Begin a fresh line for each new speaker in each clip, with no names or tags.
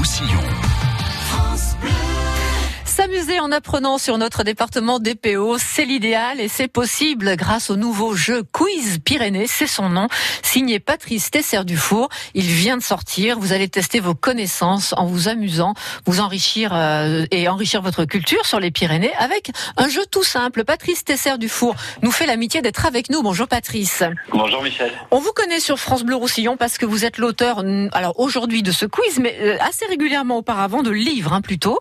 Roussillon.
S'amuser en apprenant sur notre département DPO, c'est l'idéal et c'est possible grâce au nouveau jeu Quiz Pyrénées, c'est son nom, signé Patrice Tesser Dufour. Il vient de sortir, vous allez tester vos connaissances en vous amusant, vous enrichir euh, et enrichir votre culture sur les Pyrénées avec un jeu tout simple. Patrice Tesser Dufour nous fait l'amitié d'être avec nous. Bonjour Patrice.
Bonjour Michel.
On vous connaît sur France Bleu Roussillon parce que vous êtes l'auteur, alors aujourd'hui de ce quiz, mais euh, assez régulièrement auparavant de livres hein, plutôt.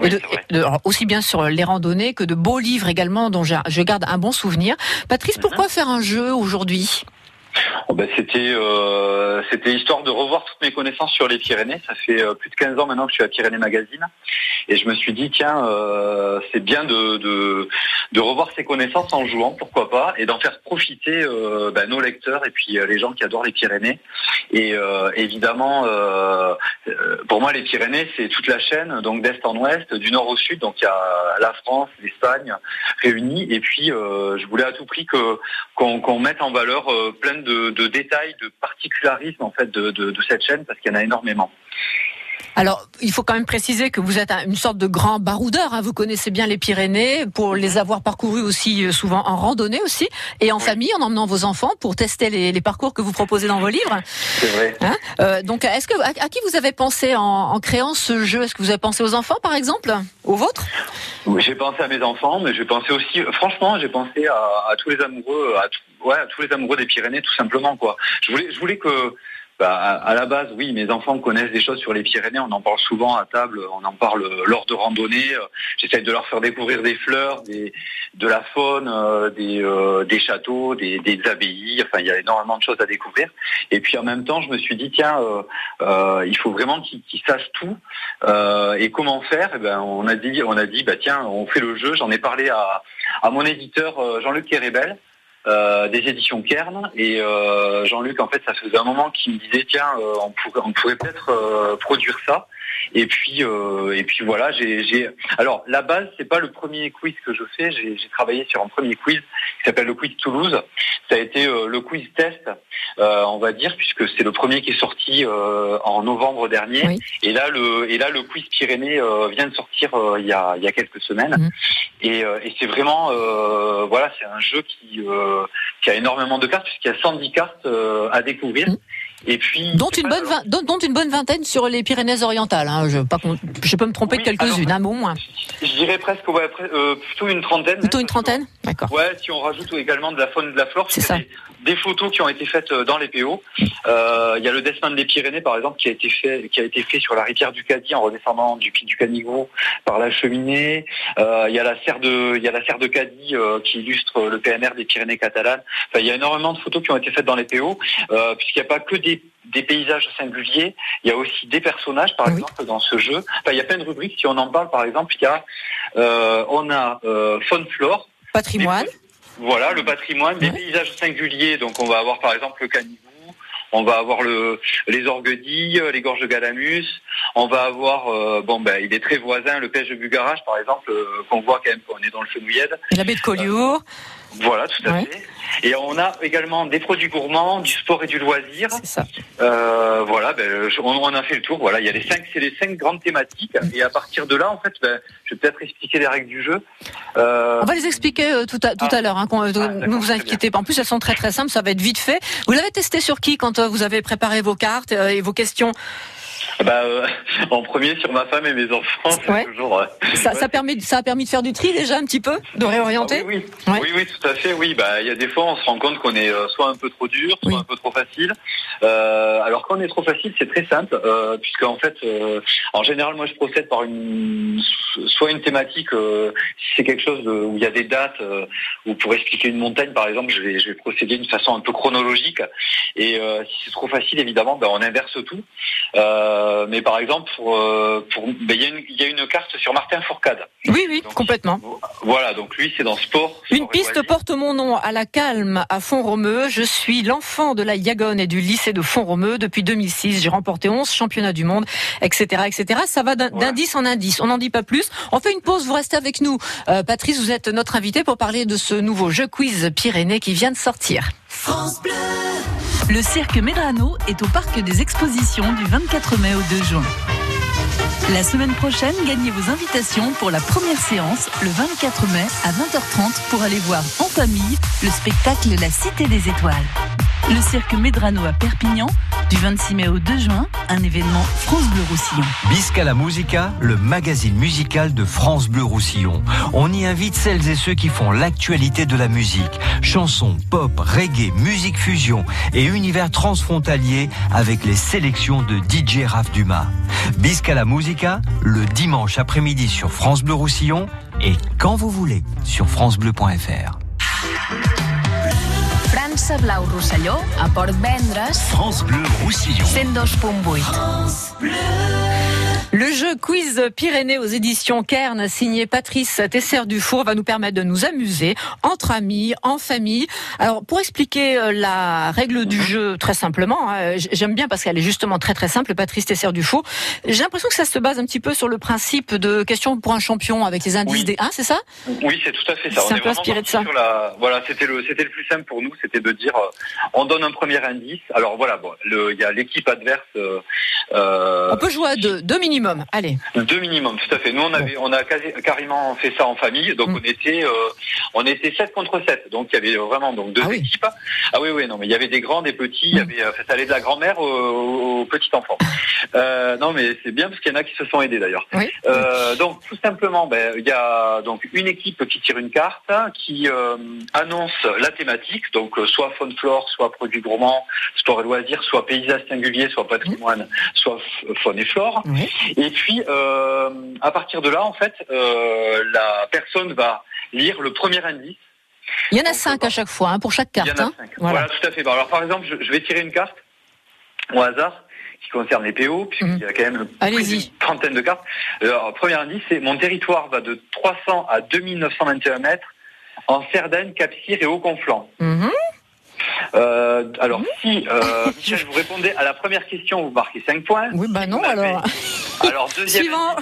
Oui,
et de,
c'est vrai.
De- aussi bien sur les randonnées que de beaux livres également dont je, je garde un bon souvenir. Patrice, pourquoi faire un jeu aujourd'hui?
Oh, ben, c'était euh, c'était histoire de revoir toutes mes connaissances sur les Pyrénées. Ça fait euh, plus de 15 ans maintenant que je suis à Pyrénées Magazine. Et je me suis dit, tiens, euh, c'est bien de, de, revoir ces connaissances en jouant, pourquoi pas, et d'en faire profiter euh, ben, nos lecteurs et puis les gens qui adorent les Pyrénées. Et évidemment, pour moi, les Pyrénées, c'est toute la chaîne, donc d'est en ouest, du nord au sud. Donc il y a la France, l'Espagne réunis. Et puis, je voulais à tout prix qu'on mette en valeur plein de, de détails, de particularismes en fait de, de, de cette chaîne parce qu'il y en a énormément.
Alors, il faut quand même préciser que vous êtes un- une sorte de grand baroudeur. hein. Vous connaissez bien les Pyrénées pour les avoir parcourus aussi euh, souvent en randonnée aussi et en
Oui.
famille en emmenant vos enfants pour tester les, les parcours que vous proposez dans vos livres.
C'est vrai.
Hein Euh, donc, est-ce que à, à qui vous avez pensé en, en créant ce jeu? Est-ce que vous avez pensé aux enfants, par exemple, aux vôtres?
Oui, J'ai pensé à mes enfants, mais j'ai pensé aussi, franchement, j'ai pensé à, à tous les amoureux, à, ouais, tous les amoureux des Pyrénées, tout simplement quoi. Je voulais, je voulais que, bah, à, la base, oui, mes enfants connaissent des choses sur les Pyrénées. On en parle souvent à table, on en parle lors de randonnées. euh, J'essaie de leur faire découvrir des fleurs, des, de la faune, euh, des, euh, des châteaux, des, des abbayes. Enfin, il y a énormément de choses à découvrir. Et puis en même temps, je me suis dit tiens, euh, euh, il faut vraiment qu'ils sachent tout. Euh, et comment faire? Eh ben, on a dit, on a dit, bah tiens, on fait le jeu. J'en ai parlé à, à mon éditeur euh, Jean-Luc Kérébel. Euh, des éditions Kern et euh, Jean-Luc en fait ça faisait un moment qu'il me disait tiens euh, on pourrait on pourrait peut-être produire ça et puis euh, et puis voilà j'ai alors la base c'est pas le premier quiz que je fais j'ai travaillé sur un premier quiz qui s'appelle le quiz Toulouse ça a été euh, le quiz test euh, on va dire puisque c'est le premier qui est sorti euh, en novembre dernier
Oui.
et là le et là le quiz Pyrénées euh, vient de sortir euh, il y a il y a quelques semaines
Mhm.
et, euh, et c'est vraiment euh, voilà c'est un jeu qui euh, qui a énormément de cartes puisqu'il y a 110 cartes euh, à découvrir
Mhm.
Et puis
dont une, bonne vingt- dont, dont une bonne vingtaine sur les Pyrénées-Orientales. Hein. Je, pas je peux me tromper
Oui,
de quelques-unes, hein, au moins.
je dirais presque ouais, euh, plutôt une trentaine
Plutôt une trentaine D'accord.
Ouais, si on rajoute également de la faune et de la flore,
C'est
parce qu'il y a Des, des photos qui ont été faites euh, dans les PO. Euh, Il y a le Destin des Pyrénées, par exemple, qui a été fait, qui a été fait sur la rivière du Cadie en redescendant du pic du Canigou par la cheminée. Euh, Il y a la serre de, il y a la serre de euh, qui illustre le PNR des Pyrénées catalanes. Enfin, il y a énormément de photos qui ont été faites dans les PO, puisqu'il n'y a pas que des, des paysages singuliers, il y a aussi des personnages, par
Oui.
exemple, dans ce jeu. Enfin, il y a plein de rubriques. Si on en parle, par exemple, il y a, euh, on a euh, faune flore.
Patrimoine.
Voilà, le patrimoine, des
Ouais.
paysages singuliers. Donc, on va avoir par exemple le canigou, on va avoir le, les orguedilles, les gorges de Galamus, on va avoir, euh, bon, ben, il est très voisin, le pêche de Bugarach, par exemple, euh, qu'on voit quand même quand on est dans le Fenouillède.
Et la baie de Collioure.
Voilà, tout à
Ouais.
fait. Et on a également des produits gourmands, du sport et du loisir.
C'est ça.
Euh, voilà, ben, je- on, on a fait le tour. Voilà, il y a les cinq, c'est les cinq grandes thématiques. Et à partir de là, en fait, ben, je vais peut-être expliquer les règles du jeu. Euh,
On va les expliquer euh, tout à, tout
Ah.
à l'heure. Hein,
Ah,
ne vous inquiétez pas. En plus, elles sont très très simples. Ça va être vite fait. Vous l'avez testé sur qui quand vous avez préparé vos cartes et vos questions
bah, euh, en premier sur ma femme et mes enfants.
Ouais.
Toujours, euh,
ça,
ouais,
ça, permet, ça a permis de faire du tri déjà un petit peu, de réorienter.
Ah oui, oui.
Ouais.
oui, oui, tout à fait. Oui, bah, il y a des fois, on se rend compte qu'on est euh, soit un peu trop dur, soit
Oui.
un peu trop facile. Euh, alors quand on est trop facile, c'est très simple, puisque en fait, en général, moi, je procède par une soit une thématique. si c'est quelque chose de- où il y a des dates, ou pour expliquer une montagne, par exemple, je vais, je vais procéder d'une façon un peu chronologique. Et si c'est trop facile, évidemment, ben, on inverse tout. Euh, mais par exemple, pour, euh, ben, il y, a une- il y a une carte sur Martin Fourcade.
Oui, oui,
Donc,
complètement.
Voilà, donc lui, c'est dans sport.
Une
sport et
piste porte mon nom à la calme à Font-Romeu. Je suis l'enfant de la Yagone et du lycée de Font-Romeu. Depuis 2006, j'ai remporté 11 championnats du monde, etc., etc. Ça va d'indice en indice. On n'en dit pas plus. On fait une pause. Vous restez avec nous. Euh, Patrice, vous êtes notre invité pour parler de ce nouveau jeu quiz Pyrénées qui vient de sortir.
Le cirque Medrano est au parc des expositions du 24 mai au 2 juin.
La semaine prochaine, gagnez vos invitations pour la première séance le 24 mai à 20h30 pour aller voir en famille le spectacle La Cité des Étoiles. Le cirque Medrano à Perpignan, du 26 mai au 2 juin, un événement France Bleu Roussillon.
Bisca la Musica, le magazine musical de France Bleu Roussillon. On y invite celles et ceux qui font l'actualité de la musique. Chansons, pop, reggae, musique fusion et univers transfrontalier avec les sélections de DJ Raph Dumas. Bisca la Musica, le dimanche après-midi sur France Bleu Roussillon et quand vous voulez sur francebleu.fr.
França Blau Rosselló, a Port Vendres,
France Bleu Roussillon.
102.8.
Le jeu Quiz Pyrénées aux éditions Kern, signé Patrice Tesser Dufour, va nous permettre de nous amuser entre amis, en famille. Alors, pour expliquer euh, la règle du jeu très simplement, hein, j'aime bien parce qu'elle est justement très très simple, Patrice Tesser Dufour. J'ai l'impression que ça se base un petit peu sur le principe de question pour un champion avec les indices
Oui.
des 1, c'est ça?
Oui, c'est tout à fait ça.
C'est un peu inspiré de ça.
la- Voilà, c'était le, c'était le plus simple pour nous, c'était de dire, euh, on donne un premier indice. Alors voilà, bon, il y a l'équipe adverse. euh, euh,
On peut jouer à deux, deux minimum. Allez.
Deux minimum, tout à fait. Nous, on avait, on a quasi- carrément fait ça en famille, donc
Mm.
on était, euh, on était 7 contre 7. Donc il y avait vraiment donc deux
Ah oui.
équipes. Ah oui, oui, non, mais il y avait des grands, des petits. Il y avait, euh, ça allait de la grand-mère au, au petit enfant. Euh, non, mais c'est bien parce qu'il y en a qui se sont aidés d'ailleurs.
Oui.
Euh, donc tout simplement, ben, il y a donc une équipe qui tire une carte, hein, qui annonce la thématique, donc soit faune flore, soit produits gourmands, sport et loisirs, soit paysage singulier, soit patrimoine, soit f- faune et flore.
Oui.
Et puis, euh, à partir de là, en fait, euh, la personne va lire le premier indice.
Il y en a
Donc,
cinq à chaque fois, hein, pour chaque
Il y
carte.
en a
hein.
cinq.
Voilà.
Voilà. tout à fait. Alors, par exemple, je, je vais tirer une carte au hasard qui concerne les PO, puisqu'il y a quand même
Mhm.
Une trentaine de cartes. Alors, premier indice, c'est mon territoire va de 300 à 2921 mètres en Cerdagne, Cap-Cyr et Haut-Conflans.
Mhm.
Euh, alors, si euh, Michel, vous répondez à la première question, vous marquez 5 points.
Oui, bah non, alors.
Alors, deuxième
Suivant.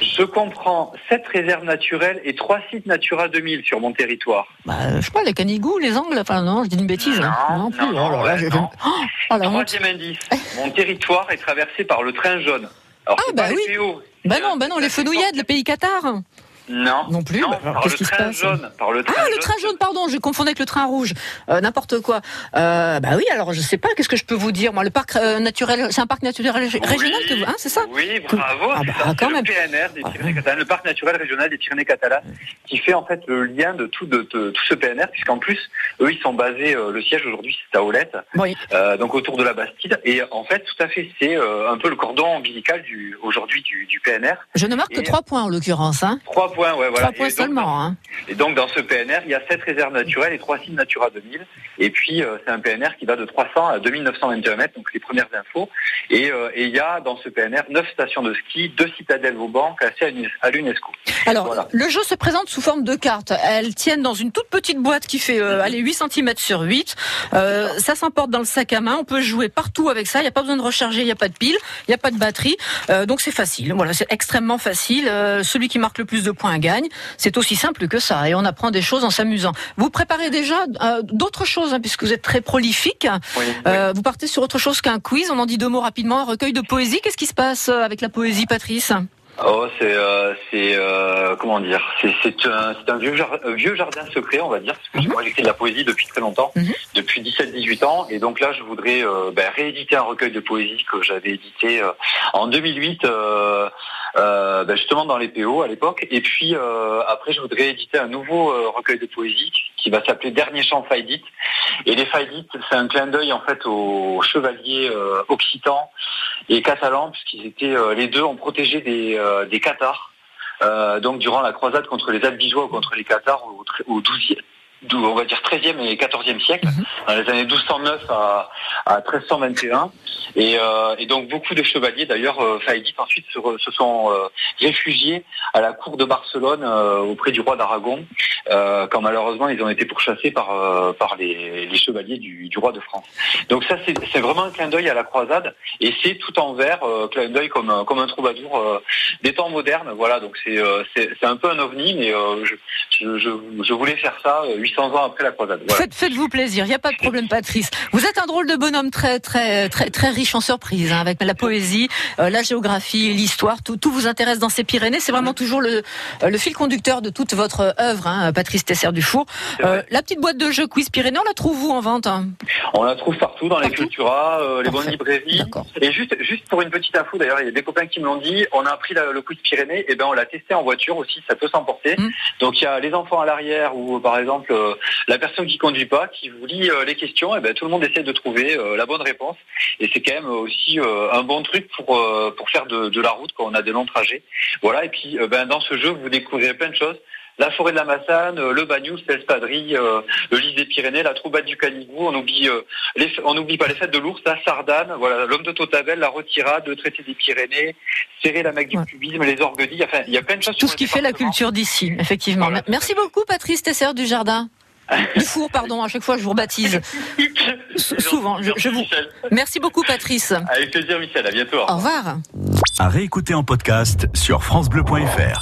Je comprends sept réserves naturelles et trois sites Natura 2000 sur mon territoire.
Bah, je sais pas, les canigous, les angles, enfin non, je dis une bêtise. hein.
Non,
plus.
non,
oh là
ouais,
j'ai-
non.
Oh, oh, la honte.
Troisième indice, mon territoire est traversé par le train jaune. Alors,
Ah,
c'est
bah
pas les
oui.
PO.
Bah non, bah non, les fenouillades, le pays Qatar.
Non,
Non plus, bah alors,
par
qu'est-ce
le train
passe
jaune. Par le train
Ah, le train jaune, pardon, j'ai confondu avec le train rouge. Euh, N'importe quoi. Euh, bah oui, alors je sais pas, qu'est-ce que je peux vous dire Moi, le parc euh, naturel, c'est un parc naturel rég-
Oui,
régional que vous, hein, c'est ça
Oui, bravo.
Ah bah, quand
le
même.
PNR des
Ah,
Pyrénées le parc naturel régional des Pyrénées catalanes, qui fait en fait le lien de tout, de, de tout ce PNR, puisqu'en plus, eux, ils sont basés, euh, le siège aujourd'hui, c'est à Olette,
Oui.
euh, donc autour de la Bastide. Et en fait, tout à fait, c'est euh, un peu le cordon ombilical du aujourd'hui du, du PNR.
Je ne marque que trois points en l'occurrence. Hein.
Trois points, ouais, voilà.
Trois points
Et donc,
seulement. Hein.
Et donc dans ce PNR, il y a sept réserves naturelles et trois sites Natura 2000. Et puis euh, c'est un PNR qui va de 300 à 2921 mètres, donc les premières infos. Et, euh, et il y a dans ce PNR neuf stations de ski, deux citadelles Vauban classées à l'UNES- à l'UNESCO.
Alors,
Voilà.
le jeu se présente sous forme de cartes. Elles tiennent dans une toute petite boîte qui fait euh, allez, 8 cm sur 8. Euh, ça s'emporte dans le sac à main. On peut jouer partout avec ça. Il n'y a pas besoin de recharger, il n'y a pas de pile, il n'y a pas de batterie. Donc c'est facile. Voilà, c'est extrêmement facile. Celui qui marque le plus de points gagne. C'est aussi simple que ça. Et on apprend des choses en s'amusant. Vous préparez déjà euh, d'autres choses, hein, puisque vous êtes très prolifique.
Oui,
Euh, Vous partez sur autre chose qu'un quiz. On en dit deux mots rapidement. Un recueil de poésie. Qu'est-ce qui se passe euh, avec la poésie, Patrice?
Oh, c'est, euh, c'est, euh, comment dire, c'est, c'est un, c'est un vieux, un vieux jardin secret, on va dire, parce que moi j'écris de la poésie depuis très longtemps,
Mhm.
depuis 17-18 ans, et donc là je voudrais euh, ben, rééditer un recueil de poésie que j'avais édité euh, en 2008, euh, euh, ben, justement dans les PO à l'époque, et puis euh, après je voudrais éditer un nouveau euh, recueil de poésie qui va s'appeler Dernier chant Faidit, et les Faidit c'est un clin d'œil en fait aux chevaliers euh, occitans et catalans, puisqu'ils étaient euh, les deux ont protégé des, euh, des. Euh, donc durant la croisade contre les Albigeois ou contre les Cathares au, au 12e, dou- on va dire 13e et 14e siècle,
Mhm.
dans les années 1209 à, à 1321. Et, euh, et donc beaucoup de chevaliers, d'ailleurs, euh, Faidit ensuite se, re- se sont euh, réfugiés à la cour de Barcelone euh, auprès du roi d'Aragon, quand malheureusement ils ont été pourchassés par, par les, les chevaliers du, du roi de France. Donc ça c'est vraiment un clin d'œil à la croisade et c'est tout en vert, clin d'œil comme, un- comme un troubadour des temps modernes. Voilà, donc c'est un peu un ovni, mais je, je, je, je voulais faire ça, 8 800 ans après la croisade.
Faites, faites-vous plaisir, il n'y a pas de problème, Patrice. Vous êtes un drôle de bonhomme très, très, très, très riche en surprises, hein, avec la poésie, euh, la géographie, l'histoire, tout, tout vous intéresse dans ces Pyrénées. C'est vraiment toujours le, euh, le fil conducteur de toute votre œuvre, hein, Patrice Tesser Dufour. Euh, la petite boîte de jeux Quiz Pyrénées, on la trouve où en vente hein?
On la trouve partout, dans les Cultura, les bonnes librairies. Et juste, juste pour une petite info, d'ailleurs, il y a des copains qui me l'ont dit, on a pris le Quiz Pyrénées, et ben on l'a testé en voiture aussi, ça peut s'emporter. Mmh. Donc il y a les enfants à l'arrière ou par exemple la personne qui conduit pas, qui vous lit les questions, et ben tout le monde essaie de trouver la bonne réponse. Et c'est quand même aussi un bon truc pour faire de, la route quand on a des longs trajets. Voilà. Et puis ben dans ce jeu, vous découvrirez plein de choses la forêt de la Massane, le Bagnous, l'Espadrille, le Lys des Pyrénées, la Troubade du Canigou. On oublie, on n'oublie pas les fêtes de l'ours, la Sardane, voilà, l'homme de Totabel, la retirade, le traité des Pyrénées, serrer la Mecque du cubisme, les orguedilles. Enfin, il y a plein de choses.
Tout ce qui fait la culture d'ici, effectivement. Merci beaucoup, Patrice Tesser du Jardin. Du four, pardon, à chaque fois je vous rebaptise. Souvent, je, vous. Merci beaucoup, Patrice.
Avec plaisir, Michel. À bientôt.
Au revoir.
À réécouter en podcast sur FranceBleu.fr.